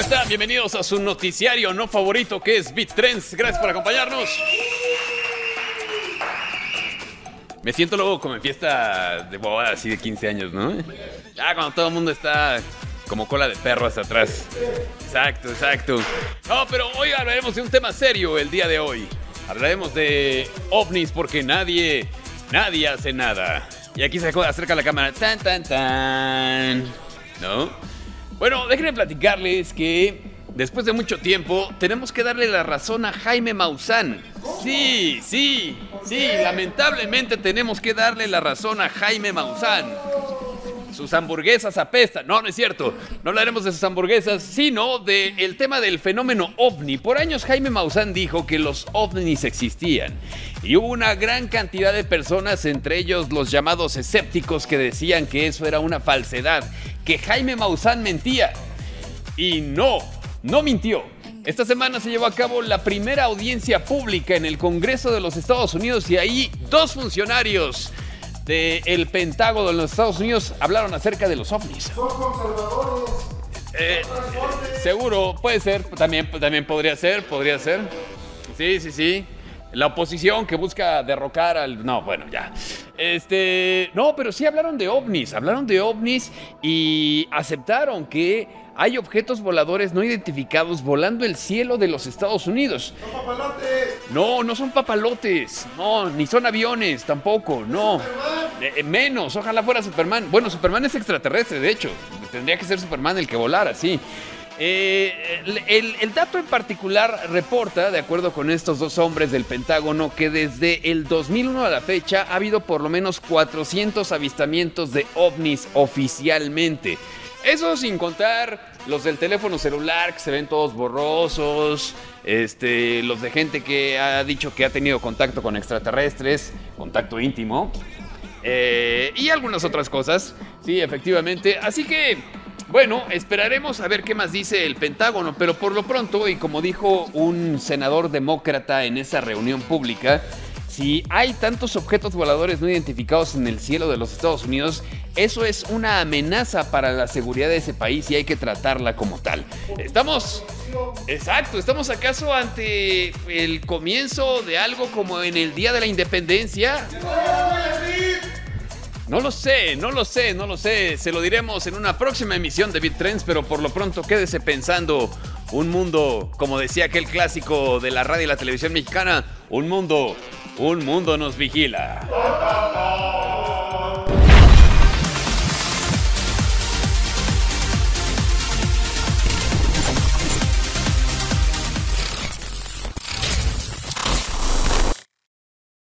están? Bienvenidos a su noticiario no favorito que es Beat Trends. Gracias por acompañarnos. Me siento luego como en fiesta de boda así de 15 años, ¿no? Ya cuando todo el mundo está como cola de perro hasta atrás. Exacto, exacto. No, pero hoy hablaremos de un tema serio el día de hoy. Hablaremos de ovnis porque nadie, nadie hace nada. Y aquí se acerca la cámara. Tan, tan, tan. ¿No? Bueno, déjenme platicarles que después de mucho tiempo tenemos que darle la razón a Jaime Maussan. Sí, sí, sí, lamentablemente tenemos que darle la razón a Jaime Maussan. Sus hamburguesas apestan. No, no es cierto. No hablaremos de sus hamburguesas, sino del tema del fenómeno ovni. Por años Jaime Maussan dijo que los ovnis existían. Y hubo una gran cantidad de personas, entre ellos los llamados escépticos, que decían que eso era una falsedad, que Jaime Maussan mentía. Y no, no mintió. Esta semana se llevó a cabo la primera audiencia pública en el Congreso de los Estados Unidos y ahí dos funcionarios del Pentágono de los Estados Unidos hablaron acerca de los ovnis. Son conservadores. Eh, seguro, puede ser, también, también podría ser, podría ser. Sí, sí, sí. La oposición que busca derrocar al... No, bueno, ya. Este... No, pero sí hablaron de ovnis, hablaron de ovnis y aceptaron que hay objetos voladores no identificados volando el cielo de los Estados Unidos. Son papalotes. No, no son papalotes. No, ni son aviones tampoco. No. Eh, eh, menos, ojalá fuera Superman. Bueno, Superman es extraterrestre, de hecho. Tendría que ser Superman el que volara, sí. Eh, el, dato en particular reporta, de acuerdo con estos dos hombres del Pentágono, que desde el 2001 a la fecha ha habido por lo menos 400 avistamientos de ovnis oficialmente. Eso sin contar los del teléfono celular que se ven todos borrosos, este, los de gente que ha dicho que ha tenido contacto con extraterrestres, contacto íntimo, eh, y algunas otras cosas. Sí, efectivamente. Así que, bueno, esperaremos a ver qué más dice el Pentágono, pero por lo pronto, y como dijo un senador demócrata en esa reunión pública, si hay tantos objetos voladores no identificados en el cielo de los Estados Unidos, eso es una amenaza para la seguridad de ese país y hay que tratarla como tal. Estamos... Exacto, estamos acaso ante el comienzo de algo como en el Día de la Independencia. No lo sé, no lo sé, no lo sé. Se lo diremos en una próxima emisión de Beat Trends, pero por lo pronto quédese pensando un mundo, como decía aquel clásico de la radio y la televisión mexicana, un mundo, un mundo nos vigila.